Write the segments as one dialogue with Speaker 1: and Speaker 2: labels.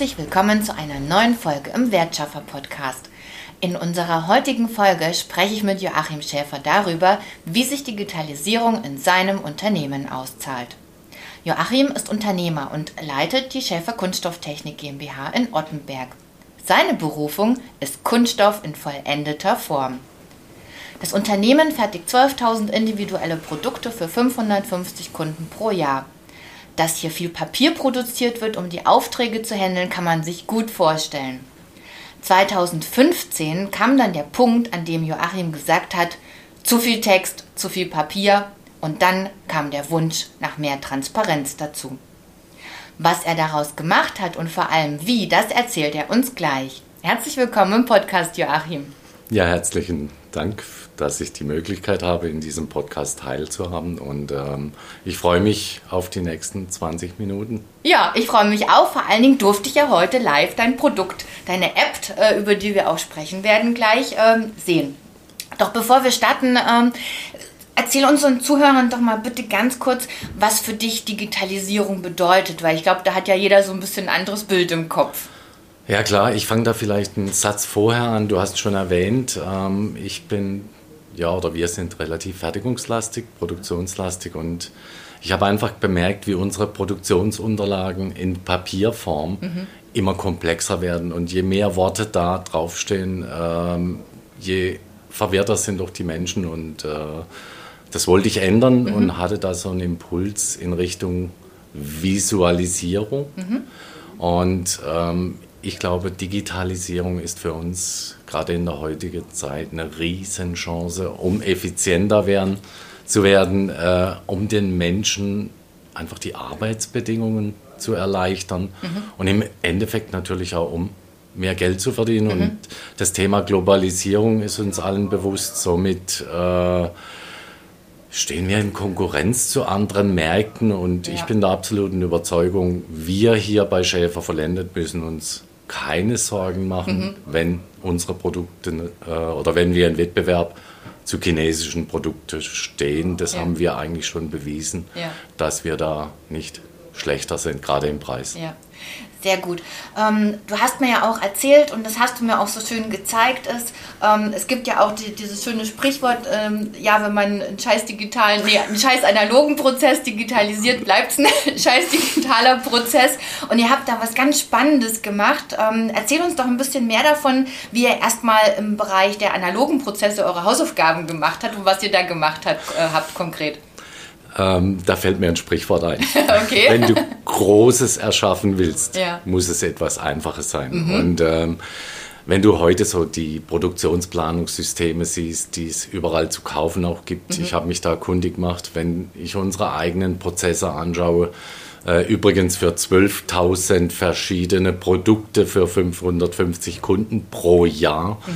Speaker 1: Herzlich willkommen zu einer neuen Folge im Wertschaffer Podcast. In unserer heutigen Folge spreche ich mit Joachim Schäfer darüber, wie sich Digitalisierung in seinem Unternehmen auszahlt. Joachim ist Unternehmer und leitet die Schäfer Kunststofftechnik GmbH in Ottenberg. Seine Berufung ist Kunststoff in vollendeter Form. Das Unternehmen fertigt 12.000 individuelle Produkte für 550 Kunden pro Jahr. Dass hier viel Papier produziert wird, um die Aufträge zu handeln, kann man sich gut vorstellen. 2015 kam dann der Punkt, an dem Joachim gesagt hat, zu viel Text, zu viel Papier und dann kam der Wunsch nach mehr Transparenz dazu. Was er daraus gemacht hat und vor allem wie, das erzählt er uns gleich. Herzlich willkommen im Podcast, Joachim.
Speaker 2: Ja, herzlichen Dank dass ich die Möglichkeit habe, in diesem Podcast teilzuhaben. Und ähm, ich freue mich auf die nächsten 20 Minuten.
Speaker 1: Ja, ich freue mich auch. Vor allen Dingen durfte ich ja heute live dein Produkt, deine App, äh, über die wir auch sprechen werden, gleich ähm, sehen. Doch bevor wir starten, ähm, erzähl unseren Zuhörern doch mal bitte ganz kurz, was für dich Digitalisierung bedeutet, weil ich glaube, da hat ja jeder so ein bisschen ein anderes Bild im Kopf.
Speaker 2: Ja klar, ich fange da vielleicht einen Satz vorher an. Du hast schon erwähnt, ähm, ich bin ja, oder wir sind relativ fertigungslastig, produktionslastig und ich habe einfach bemerkt, wie unsere Produktionsunterlagen in Papierform mhm. immer komplexer werden und je mehr Worte da draufstehen, ähm, je verwirrter sind doch die Menschen und äh, das wollte ich ändern mhm. und hatte da so einen Impuls in Richtung Visualisierung. Mhm. Und ähm, ich glaube, Digitalisierung ist für uns gerade in der heutigen Zeit eine Riesenchance, um effizienter werden, zu werden, äh, um den Menschen einfach die Arbeitsbedingungen zu erleichtern mhm. und im Endeffekt natürlich auch um mehr Geld zu verdienen. Mhm. Und das Thema Globalisierung ist uns allen bewusst. Somit äh, stehen wir in Konkurrenz zu anderen Märkten und ja. ich bin der absoluten Überzeugung, wir hier bei Schäfer vollendet müssen uns keine Sorgen machen, mhm. wenn unsere Produkte äh, oder wenn wir im Wettbewerb zu chinesischen Produkten stehen. Das ja. haben wir eigentlich schon bewiesen, ja. dass wir da nicht schlechter sind, gerade im Preis.
Speaker 1: Ja. Sehr gut. Ähm, du hast mir ja auch erzählt und das hast du mir auch so schön gezeigt, ist, ähm, es gibt ja auch die, dieses schöne Sprichwort, ähm, ja, wenn man einen scheiß digitalen, nee, einen scheiß analogen Prozess digitalisiert, bleibt es ein scheiß digitaler Prozess. Und ihr habt da was ganz Spannendes gemacht. Ähm, erzähl uns doch ein bisschen mehr davon, wie ihr erstmal im Bereich der analogen Prozesse eure Hausaufgaben gemacht habt und was ihr da gemacht habt, äh, habt konkret.
Speaker 2: Ähm, da fällt mir ein Sprichwort ein. okay. Wenn du Großes erschaffen willst, ja. muss es etwas Einfaches sein. Mhm. Und ähm, wenn du heute so die Produktionsplanungssysteme siehst, die es überall zu kaufen auch gibt, mhm. ich habe mich da kundig gemacht, wenn ich unsere eigenen Prozesse anschaue, äh, übrigens für 12.000 verschiedene Produkte für 550 Kunden pro Jahr, mhm.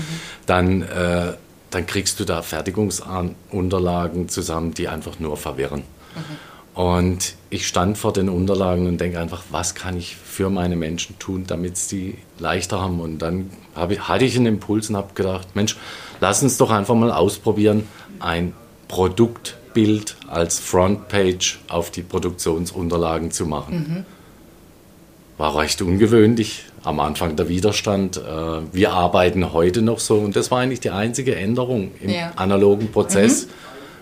Speaker 2: dann äh, dann kriegst du da Fertigungsunterlagen zusammen, die einfach nur verwirren. Mhm. Und ich stand vor den Unterlagen und denke einfach, was kann ich für meine Menschen tun, damit sie leichter haben. Und dann ich, hatte ich einen Impuls und habe gedacht, Mensch, lass uns doch einfach mal ausprobieren, ein Produktbild als Frontpage auf die Produktionsunterlagen zu machen. Mhm. War recht ungewöhnlich, am Anfang der Widerstand. Äh, wir arbeiten heute noch so und das war eigentlich die einzige Änderung im ja. analogen Prozess. Mhm.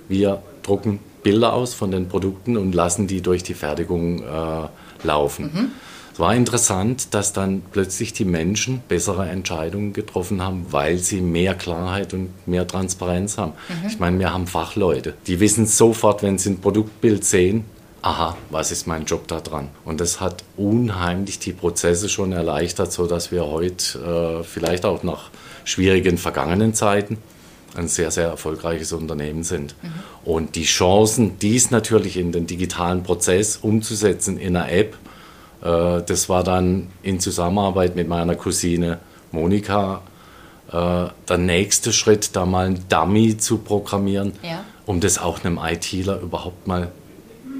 Speaker 2: Wir drucken Bilder aus von den Produkten und lassen die durch die Fertigung äh, laufen. Mhm. Es war interessant, dass dann plötzlich die Menschen bessere Entscheidungen getroffen haben, weil sie mehr Klarheit und mehr Transparenz haben. Mhm. Ich meine, wir haben Fachleute, die wissen sofort, wenn sie ein Produktbild sehen, aha, was ist mein Job da dran? Und das hat unheimlich die Prozesse schon erleichtert, sodass wir heute äh, vielleicht auch nach schwierigen vergangenen Zeiten ein sehr, sehr erfolgreiches Unternehmen sind. Mhm. Und die Chancen, dies natürlich in den digitalen Prozess umzusetzen in einer App, äh, das war dann in Zusammenarbeit mit meiner Cousine Monika äh, der nächste Schritt, da mal ein Dummy zu programmieren, ja. um das auch einem ITler überhaupt mal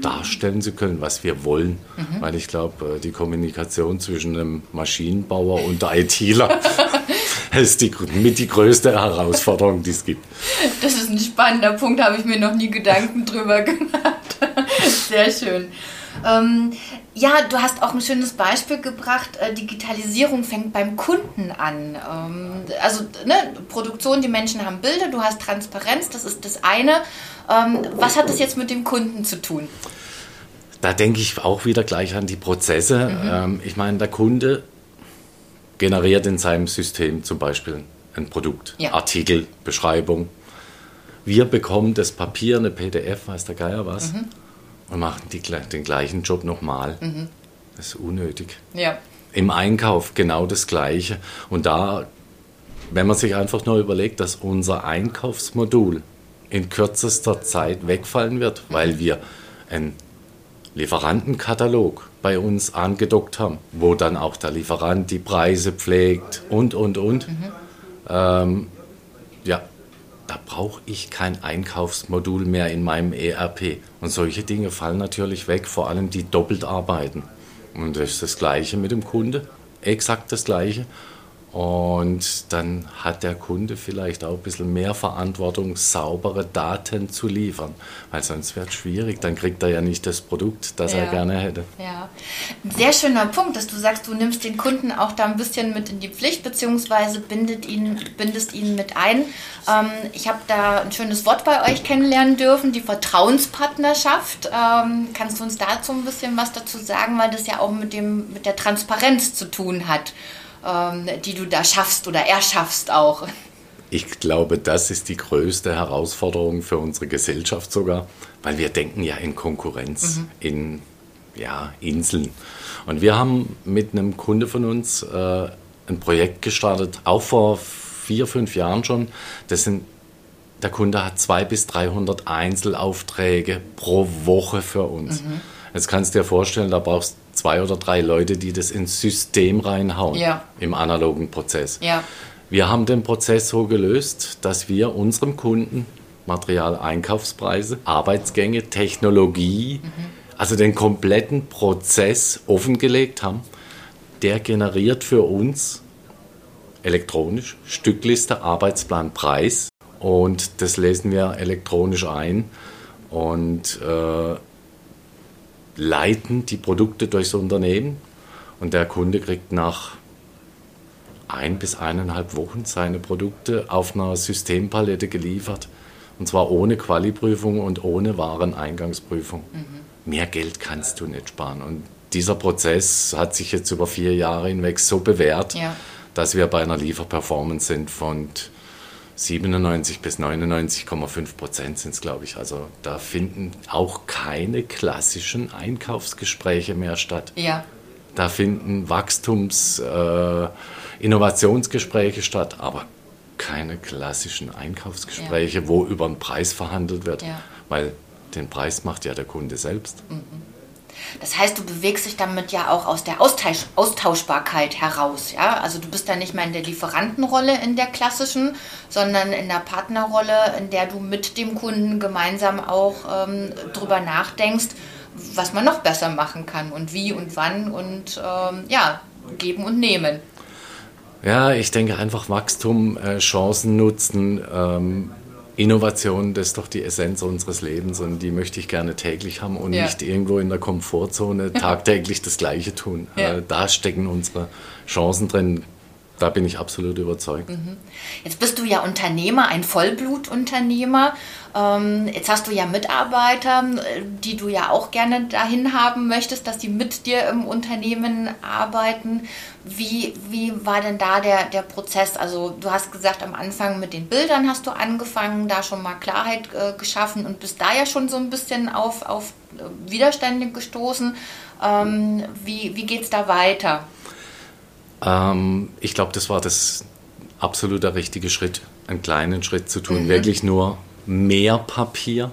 Speaker 2: darstellen zu können, was wir wollen. Mhm. Weil ich glaube, äh, die Kommunikation zwischen einem Maschinenbauer und der ITler ist die, mit die größte Herausforderung, die es gibt.
Speaker 1: Das ist ein spannender Punkt, habe ich mir noch nie Gedanken drüber gemacht. Sehr schön. Ähm, ja, du hast auch ein schönes Beispiel gebracht. Äh, Digitalisierung fängt beim Kunden an. Ähm, also ne, Produktion, die Menschen haben Bilder, du hast Transparenz, das ist das eine. Ähm, was hat das jetzt mit dem Kunden zu tun?
Speaker 2: Da denke ich auch wieder gleich an die Prozesse. Mhm. Ähm, ich meine, der Kunde generiert in seinem System zum Beispiel ein Produkt, ja. Artikel, Beschreibung. Wir bekommen das Papier, eine PDF, weiß der Geier was. Mhm und machen die, den gleichen Job nochmal. Mhm. Das ist unnötig. Ja. Im Einkauf genau das Gleiche. Und da, wenn man sich einfach nur überlegt, dass unser Einkaufsmodul in kürzester Zeit wegfallen wird, mhm. weil wir einen Lieferantenkatalog bei uns angedockt haben, wo dann auch der Lieferant die Preise pflegt und, und, und. Mhm. Ähm, da brauche ich kein Einkaufsmodul mehr in meinem ERP. Und solche Dinge fallen natürlich weg, vor allem die doppelt arbeiten. Und das ist das Gleiche mit dem Kunde, exakt das Gleiche. Und dann hat der Kunde vielleicht auch ein bisschen mehr Verantwortung, saubere Daten zu liefern. Weil sonst wird es schwierig. Dann kriegt er ja nicht das Produkt, das ja. er gerne hätte.
Speaker 1: Ja, ein sehr schöner Punkt, dass du sagst, du nimmst den Kunden auch da ein bisschen mit in die Pflicht, beziehungsweise bindet ihn, bindest ihn mit ein. Ähm, ich habe da ein schönes Wort bei euch kennenlernen dürfen, die Vertrauenspartnerschaft. Ähm, kannst du uns dazu ein bisschen was dazu sagen, weil das ja auch mit, dem, mit der Transparenz zu tun hat? Ähm, die du da schaffst oder erschaffst auch.
Speaker 2: Ich glaube, das ist die größte Herausforderung für unsere Gesellschaft sogar, weil wir denken ja in Konkurrenz, mhm. in ja, Inseln. Und wir haben mit einem Kunde von uns äh, ein Projekt gestartet, auch vor vier, fünf Jahren schon. Das sind, der Kunde hat 200 bis 300 Einzelaufträge pro Woche für uns. Mhm. Jetzt kannst du dir vorstellen, da brauchst du zwei oder drei Leute, die das ins System reinhauen ja. im analogen Prozess. Ja. Wir haben den Prozess so gelöst, dass wir unserem Kunden Materialeinkaufspreise, Arbeitsgänge, Technologie, mhm. also den kompletten Prozess offengelegt haben. Der generiert für uns elektronisch Stückliste, Arbeitsplan, Preis und das lesen wir elektronisch ein und äh, leiten die Produkte durchs Unternehmen und der Kunde kriegt nach ein bis eineinhalb Wochen seine Produkte auf einer Systempalette geliefert. Und zwar ohne Qualiprüfung und ohne Wareneingangsprüfung. Mhm. Mehr Geld kannst du nicht sparen. Und dieser Prozess hat sich jetzt über vier Jahre hinweg so bewährt, ja. dass wir bei einer Lieferperformance sind von 97 bis 99,5 Prozent sind es, glaube ich. Also da finden auch keine klassischen Einkaufsgespräche mehr statt. Ja. Da finden Wachstums-, äh, Innovationsgespräche statt, aber keine klassischen Einkaufsgespräche, ja. wo über den Preis verhandelt wird, ja. weil den Preis macht ja der Kunde selbst. Mhm.
Speaker 1: Das heißt, du bewegst dich damit ja auch aus der Austausch Austauschbarkeit heraus. Ja? Also du bist da nicht mehr in der Lieferantenrolle in der klassischen, sondern in der Partnerrolle, in der du mit dem Kunden gemeinsam auch ähm, drüber nachdenkst, was man noch besser machen kann und wie und wann und ähm, ja, geben und nehmen.
Speaker 2: Ja, ich denke einfach Wachstum, äh, Chancen nutzen, ähm, Innovation, das ist doch die Essenz unseres Lebens und die möchte ich gerne täglich haben und ja. nicht irgendwo in der Komfortzone tagtäglich das Gleiche tun. Ja. Äh, da stecken unsere Chancen drin. Da bin ich absolut überzeugt. Mhm.
Speaker 1: Jetzt bist du ja Unternehmer, ein Vollblutunternehmer. Ähm, jetzt hast du ja Mitarbeiter, die du ja auch gerne dahin haben möchtest, dass die mit dir im Unternehmen arbeiten. Wie, wie war denn da der, der Prozess? Also du hast gesagt, am Anfang mit den Bildern hast du angefangen, da schon mal Klarheit äh, geschaffen und bist da ja schon so ein bisschen auf, auf Widerstände gestoßen. Ähm, wie wie geht es da weiter?
Speaker 2: Ähm, ich glaube, das war das absolute richtige Schritt, einen kleinen Schritt zu tun. Mhm. Wirklich nur mehr Papier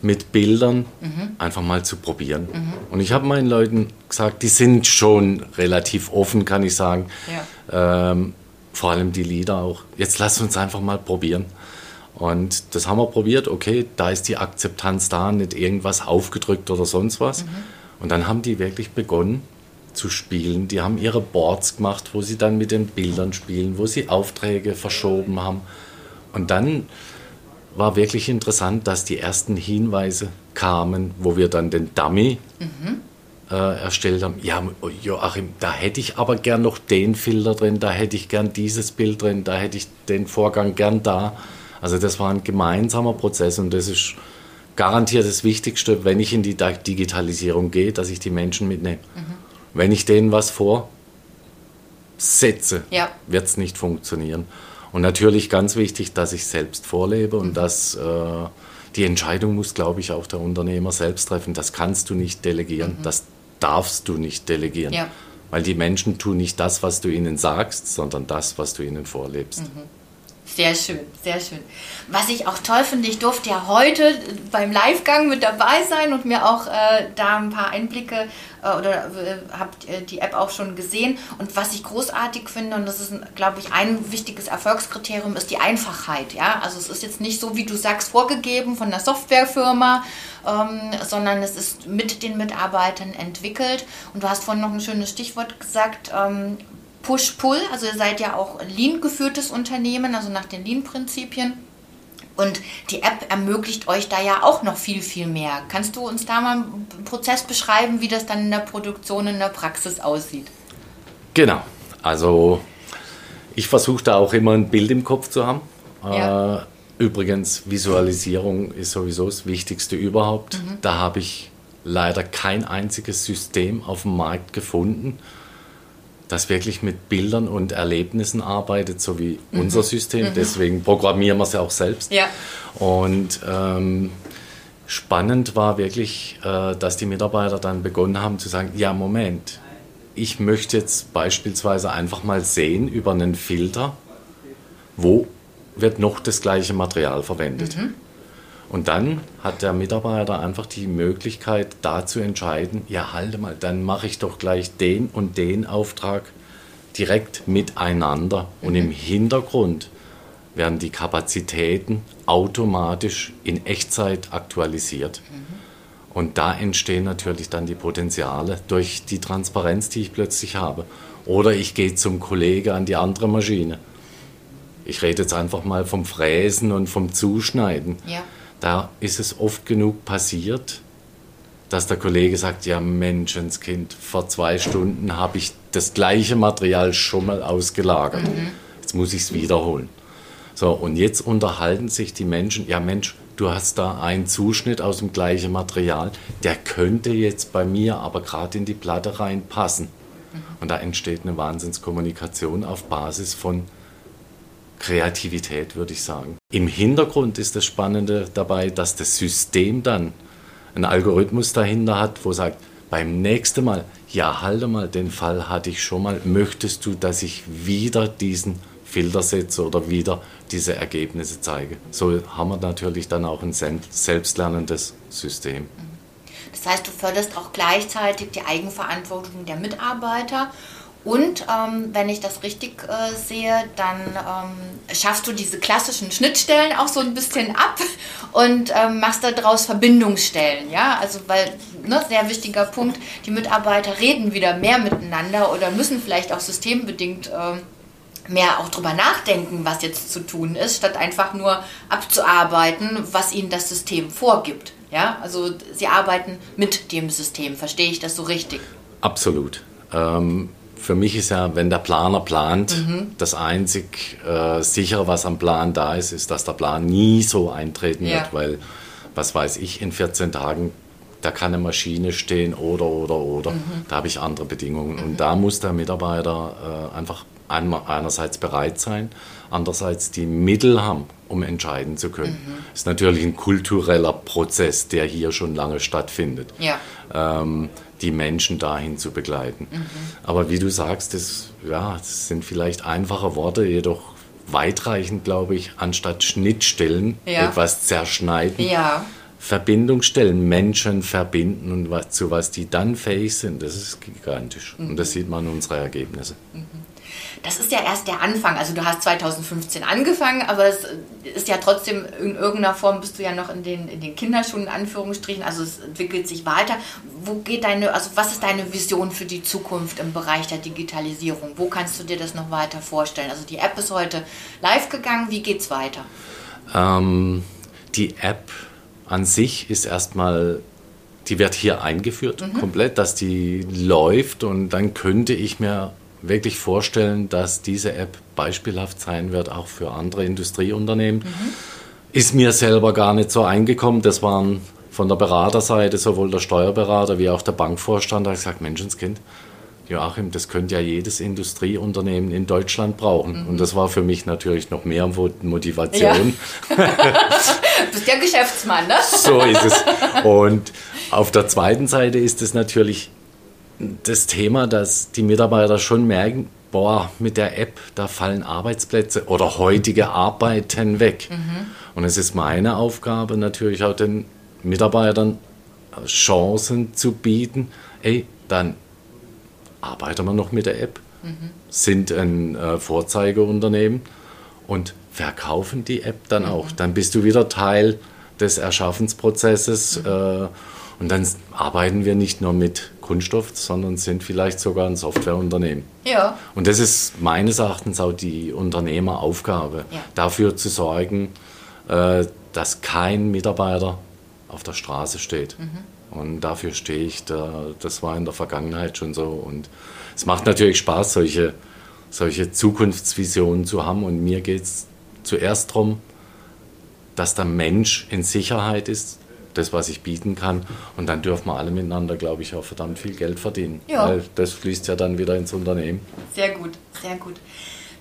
Speaker 2: mit Bildern mhm. einfach mal zu probieren. Mhm. Und ich habe meinen Leuten gesagt, die sind schon relativ offen, kann ich sagen. Ja. Ähm, vor allem die Lieder auch. Jetzt lass uns einfach mal probieren. Und das haben wir probiert. Okay, da ist die Akzeptanz da, nicht irgendwas aufgedrückt oder sonst was. Mhm. Und dann haben die wirklich begonnen, zu spielen. Die haben ihre Boards gemacht, wo sie dann mit den Bildern spielen, wo sie Aufträge verschoben haben. Und dann war wirklich interessant, dass die ersten Hinweise kamen, wo wir dann den Dummy mhm. äh, erstellt haben. Ja, Joachim, da hätte ich aber gern noch den Filter drin, da hätte ich gern dieses Bild drin, da hätte ich den Vorgang gern da. Also das war ein gemeinsamer Prozess und das ist garantiert das Wichtigste, wenn ich in die Digitalisierung gehe, dass ich die Menschen mitnehme. Mhm. Wenn ich denen was vorsetze, ja. wird es nicht funktionieren. Und natürlich ganz wichtig, dass ich selbst vorlebe und mhm. dass äh, die Entscheidung muss, glaube ich, auch der Unternehmer selbst treffen. Das kannst du nicht delegieren, mhm. das darfst du nicht delegieren. Ja. Weil die Menschen tun nicht das, was du ihnen sagst, sondern das, was du ihnen vorlebst. Mhm.
Speaker 1: Sehr schön, sehr schön. Was ich auch toll finde, ich durfte ja heute beim Livegang mit dabei sein und mir auch äh, da ein paar Einblicke äh, oder äh, habt äh, die App auch schon gesehen. Und was ich großartig finde, und das ist, glaube ich, ein wichtiges Erfolgskriterium, ist die Einfachheit. Ja? Also es ist jetzt nicht so, wie du sagst, vorgegeben von der Softwarefirma, ähm, sondern es ist mit den Mitarbeitern entwickelt. Und du hast vorhin noch ein schönes Stichwort gesagt, ähm, Push-Pull, also ihr seid ja auch Lean-geführtes Unternehmen, also nach den Lean-Prinzipien. Und die App ermöglicht euch da ja auch noch viel, viel mehr. Kannst du uns da mal einen Prozess beschreiben, wie das dann in der Produktion, in der Praxis aussieht?
Speaker 2: Genau. Also ich versuche da auch immer ein Bild im Kopf zu haben. Ja. Äh, übrigens, Visualisierung ist sowieso das Wichtigste überhaupt. Mhm. Da habe ich leider kein einziges System auf dem Markt gefunden, das wirklich mit Bildern und Erlebnissen arbeitet, so wie mhm. unser System. Mhm. Deswegen programmieren wir es ja auch selbst. Ja. Und ähm, spannend war wirklich, äh, dass die Mitarbeiter dann begonnen haben zu sagen, ja, Moment, ich möchte jetzt beispielsweise einfach mal sehen über einen Filter, wo wird noch das gleiche Material verwendet. Mhm. Und dann hat der Mitarbeiter einfach die Möglichkeit, da zu entscheiden, ja, halte mal, dann mache ich doch gleich den und den Auftrag direkt miteinander. Mhm. Und im Hintergrund werden die Kapazitäten automatisch in Echtzeit aktualisiert. Mhm. Und da entstehen natürlich dann die Potenziale durch die Transparenz, die ich plötzlich habe. Oder ich gehe zum Kollege an die andere Maschine. Ich rede jetzt einfach mal vom Fräsen und vom Zuschneiden. Ja da ist es oft genug passiert, dass der Kollege sagt, ja Menschenskind, vor zwei Stunden habe ich das gleiche Material schon mal ausgelagert. Mhm. Jetzt muss ich es wiederholen. So, und jetzt unterhalten sich die Menschen, ja Mensch, du hast da einen Zuschnitt aus dem gleichen Material, der könnte jetzt bei mir aber gerade in die Platte reinpassen. Mhm. Und da entsteht eine Wahnsinnskommunikation auf Basis von Kreativität, würde ich sagen. Im Hintergrund ist das Spannende dabei, dass das System dann einen Algorithmus dahinter hat, wo sagt, beim nächsten Mal, ja, halte mal, den Fall hatte ich schon mal, möchtest du, dass ich wieder diesen Filter setze oder wieder diese Ergebnisse zeige? So haben wir natürlich dann auch ein selbstlernendes System.
Speaker 1: Das heißt, du förderst auch gleichzeitig die Eigenverantwortung der Mitarbeiter und ähm, wenn ich das richtig äh, sehe, dann ähm, schaffst du diese klassischen Schnittstellen auch so ein bisschen ab und ähm, machst daraus Verbindungsstellen. Ja, also weil, ne, sehr wichtiger Punkt, die Mitarbeiter reden wieder mehr miteinander oder müssen vielleicht auch systembedingt ähm, mehr auch drüber nachdenken, was jetzt zu tun ist, statt einfach nur abzuarbeiten, was ihnen das System vorgibt. Ja, also sie arbeiten mit dem System. Verstehe ich das so richtig?
Speaker 2: Absolut. Ähm für mich ist ja, wenn der Planer plant, mhm. das einzig äh, sichere, was am Plan da ist, ist, dass der Plan nie so eintreten ja. wird, weil, was weiß ich, in 14 Tagen, da kann eine Maschine stehen oder, oder, oder. Mhm. Da habe ich andere Bedingungen. Mhm. Und da muss der Mitarbeiter äh, einfach einerseits bereit sein, andererseits die Mittel haben, um entscheiden zu können. Mhm. Das ist natürlich ein kultureller Prozess, der hier schon lange stattfindet. Ja. Ähm, die Menschen dahin zu begleiten. Mhm. Aber wie du sagst, das, ja, das sind vielleicht einfache Worte, jedoch weitreichend, glaube ich, anstatt Schnittstellen ja. etwas zerschneiden. Ja. Verbindung stellen, Menschen verbinden und was, zu was die dann fähig sind, das ist gigantisch. Mhm. Und das sieht man in unseren Ergebnissen. Mhm
Speaker 1: das ist ja erst der Anfang. Also du hast 2015 angefangen, aber es ist ja trotzdem in irgendeiner Form bist du ja noch in den, in den Kinderschuhen, in Anführungsstrichen. Also es entwickelt sich weiter. Wo geht deine, also was ist deine Vision für die Zukunft im Bereich der Digitalisierung? Wo kannst du dir das noch weiter vorstellen? Also die App ist heute live gegangen. Wie geht's weiter?
Speaker 2: Ähm, die App an sich ist erstmal, die wird hier eingeführt mhm. komplett, dass die läuft und dann könnte ich mir wirklich vorstellen, dass diese App beispielhaft sein wird, auch für andere Industrieunternehmen. Mhm. Ist mir selber gar nicht so eingekommen. Das waren von der Beraterseite, sowohl der Steuerberater wie auch der Bankvorstand, da habe ich gesagt, Menschenskind, Joachim, das könnte ja jedes Industrieunternehmen in Deutschland brauchen. Mhm. Und das war für mich natürlich noch mehr Motivation.
Speaker 1: Ja. du bist ja Geschäftsmann, ne?
Speaker 2: So ist es. Und auf der zweiten Seite ist es natürlich das Thema, dass die Mitarbeiter schon merken, boah, mit der App, da fallen Arbeitsplätze oder heutige Arbeiten weg. Mhm. Und es ist meine Aufgabe natürlich auch den Mitarbeitern Chancen zu bieten. Ey, dann arbeiten wir noch mit der App, mhm. sind ein äh, Vorzeigeunternehmen und verkaufen die App dann mhm. auch. Dann bist du wieder Teil des Erschaffensprozesses mhm. äh, und dann arbeiten wir nicht nur mit Kunststoff, sondern sind vielleicht sogar ein Softwareunternehmen. Ja. Und das ist meines Erachtens auch die Unternehmeraufgabe, ja. dafür zu sorgen, äh, dass kein Mitarbeiter auf der Straße steht. Mhm. Und dafür stehe ich. Da, das war in der Vergangenheit schon so. Und es macht natürlich Spaß, solche, solche Zukunftsvisionen zu haben. Und mir geht es zuerst darum, dass der Mensch in Sicherheit ist, das, was ich bieten kann. Und dann dürfen wir alle miteinander, glaube ich, auch verdammt viel Geld verdienen. Ja. Weil das fließt ja dann wieder ins Unternehmen.
Speaker 1: Sehr gut, sehr gut.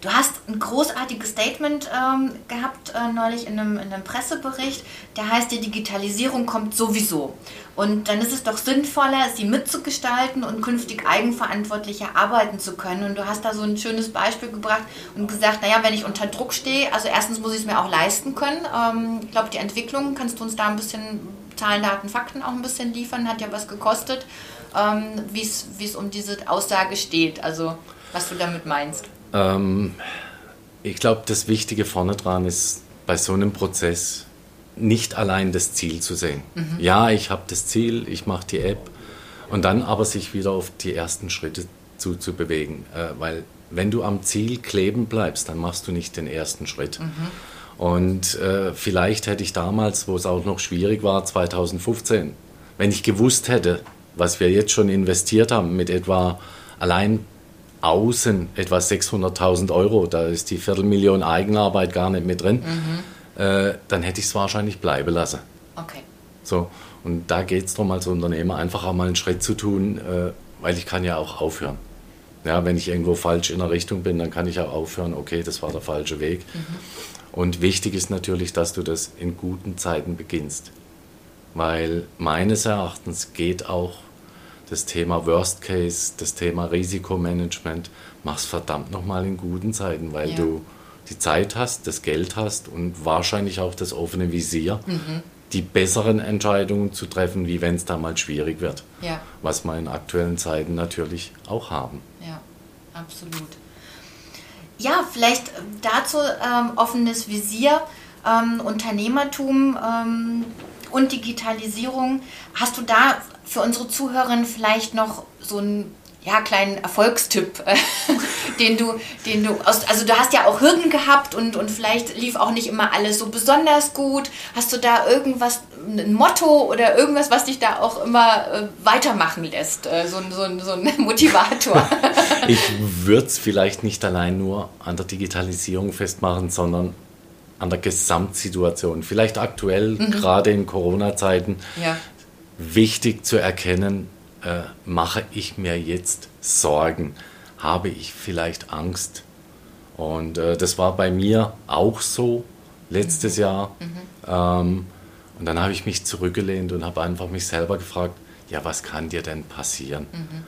Speaker 1: Du hast ein großartiges Statement ähm, gehabt äh, neulich in einem, in einem, Pressebericht, der heißt, die Digitalisierung kommt sowieso. Und dann ist es doch sinnvoller, sie mitzugestalten und künftig eigenverantwortlicher arbeiten zu können. Und du hast da so ein schönes Beispiel gebracht und gesagt, naja, wenn ich unter Druck stehe, also erstens muss ich es mir auch leisten können. Ähm, ich glaube, die Entwicklung, kannst du uns da ein bisschen Zahlen, Daten, Fakten auch ein bisschen liefern, hat ja was gekostet, ähm, wie es um diese Aussage steht, also was du damit meinst.
Speaker 2: Ähm, ich glaube, das Wichtige vorne dran ist, bei so einem Prozess nicht allein das Ziel zu sehen. Mhm. Ja, ich habe das Ziel, ich mache die App und dann aber sich wieder auf die ersten Schritte zuzubewegen. Äh, weil wenn du am Ziel kleben bleibst, dann machst du nicht den ersten Schritt. Mhm. Und äh, vielleicht hätte ich damals, wo es auch noch schwierig war, 2015, wenn ich gewusst hätte, was wir jetzt schon investiert haben mit etwa allein außen etwa 600.000 Euro, da ist die Viertelmillion Eigenarbeit gar nicht mit drin, mhm. äh, dann hätte ich es wahrscheinlich bleiben lassen.
Speaker 1: Okay.
Speaker 2: So, und da geht es darum, als Unternehmer einfach auch mal einen Schritt zu tun, äh, weil ich kann ja auch aufhören. Ja, wenn ich irgendwo falsch in der Richtung bin, dann kann ich auch aufhören, okay, das war der falsche Weg. Mhm. Und wichtig ist natürlich, dass du das in guten Zeiten beginnst. Weil meines Erachtens geht auch das Thema Worst Case, das Thema Risikomanagement, machst verdammt nochmal in guten Zeiten, weil ja. du die Zeit hast, das Geld hast und wahrscheinlich auch das offene Visier, mhm. die besseren Entscheidungen zu treffen, wie wenn es da mal schwierig wird. Ja. Was wir in aktuellen Zeiten natürlich auch haben.
Speaker 1: Absolut. Ja, vielleicht dazu ähm, offenes Visier, ähm, Unternehmertum ähm, und Digitalisierung. Hast du da für unsere Zuhörerinnen vielleicht noch so einen ja, kleinen Erfolgstipp, äh, den du, den du aus, also du hast ja auch Hürden gehabt und, und vielleicht lief auch nicht immer alles so besonders gut. Hast du da irgendwas, ein Motto oder irgendwas, was dich da auch immer äh, weitermachen lässt? Äh, so, so, so ein Motivator.
Speaker 2: ich würde es vielleicht nicht allein nur an der Digitalisierung festmachen, sondern an der Gesamtsituation. Vielleicht aktuell, mhm. gerade in Corona-Zeiten, ja wichtig zu erkennen, äh, mache ich mir jetzt Sorgen? Habe ich vielleicht Angst? Und äh, das war bei mir auch so letztes mhm. Jahr. Mhm. Ähm, und dann habe ich mich zurückgelehnt und habe einfach mich selber gefragt, ja, was kann dir denn passieren? Mhm.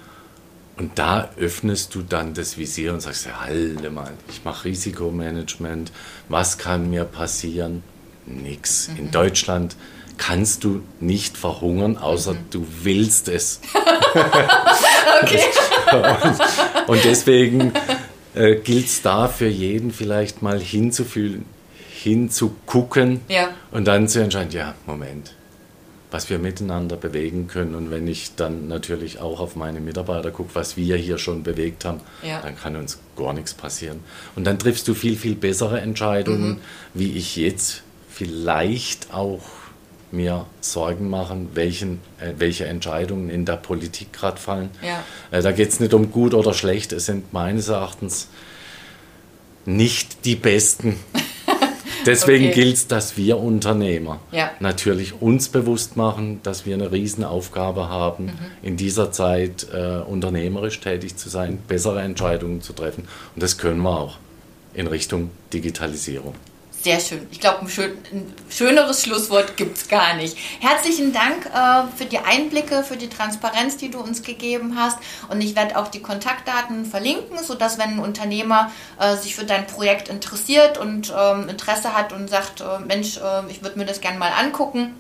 Speaker 2: Und da öffnest du dann das Visier und sagst, ja, halte mal, ich mache Risikomanagement, was kann mir passieren? Nix. In mhm. Deutschland kannst du nicht verhungern, außer mhm. du willst es. okay. und, und, deswegen äh, gilt es da für jeden vielleicht mal hinzufühlen, hinzugucken ja. und dann zu entscheiden, ja, Moment, was wir miteinander bewegen können. Und wenn ich dann natürlich auch auf meine Mitarbeiter gucke, was wir hier schon bewegt haben, ja. dann kann uns gar nichts passieren. Und dann triffst du viel, viel bessere Entscheidungen, mhm. wie ich jetzt vielleicht auch mir Sorgen machen, welchen, äh, welche Entscheidungen in der Politik gerade fallen. Ja. Äh, da geht es nicht um gut oder schlecht, es sind meines Erachtens nicht die besten. Deswegen okay. gilt es, dass wir Unternehmer ja. natürlich uns bewusst machen, dass wir eine Riesenaufgabe haben, mhm. in dieser Zeit äh, unternehmerisch tätig zu sein, bessere Entscheidungen zu treffen. Und das können wir auch in Richtung Digitalisierung.
Speaker 1: Sehr schön. Ich glaube, ein, schön, ein, schöneres Schlusswort gibt es gar nicht. Herzlichen Dank äh, für die Einblicke, für die Transparenz, die du uns gegeben hast. Und ich werde auch die Kontaktdaten verlinken, sodass, wenn ein Unternehmer äh, sich für dein Projekt interessiert und ähm, Interesse hat und sagt, äh, Mensch, äh, ich würde mir das gerne mal angucken,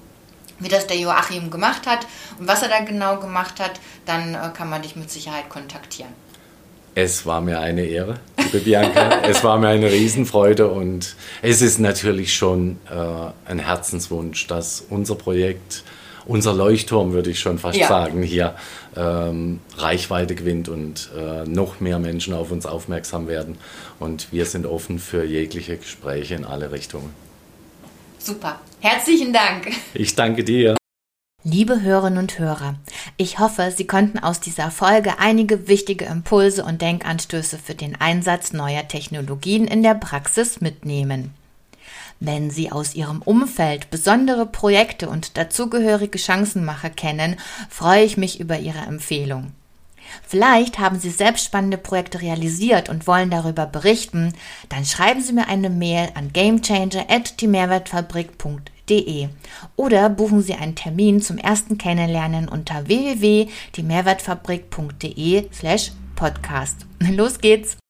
Speaker 1: wie das der Joachim gemacht hat und was er da genau gemacht hat, dann äh, kann man dich mit Sicherheit kontaktieren.
Speaker 2: Es war mir eine Ehre, liebe Bianca. es war mir eine Riesenfreude und es ist natürlich schon äh, ein Herzenswunsch, dass unser Projekt, unser Leuchtturm, würde ich schon fast ja. sagen, hier ähm, Reichweite gewinnt und äh, noch mehr Menschen auf uns aufmerksam werden. Und wir sind offen für jegliche Gespräche in alle Richtungen.
Speaker 1: Super. Herzlichen Dank.
Speaker 2: Ich danke dir.
Speaker 1: Liebe Hörerinnen und Hörer, ich hoffe, Sie konnten aus dieser Folge einige wichtige Impulse und Denkanstöße für den Einsatz neuer Technologien in der Praxis mitnehmen. Wenn Sie aus Ihrem Umfeld besondere Projekte und dazugehörige Chancenmacher kennen, freue ich mich über Ihre Empfehlung. Vielleicht haben Sie selbst spannende Projekte realisiert und wollen darüber berichten, dann schreiben Sie mir eine Mail an gamechanger@die www.mehrwertfabrik.de oder buchen Sie einen Termin zum ersten Kennenlernen unter www.diemehrwertfabrik.de slash podcast. Los geht's!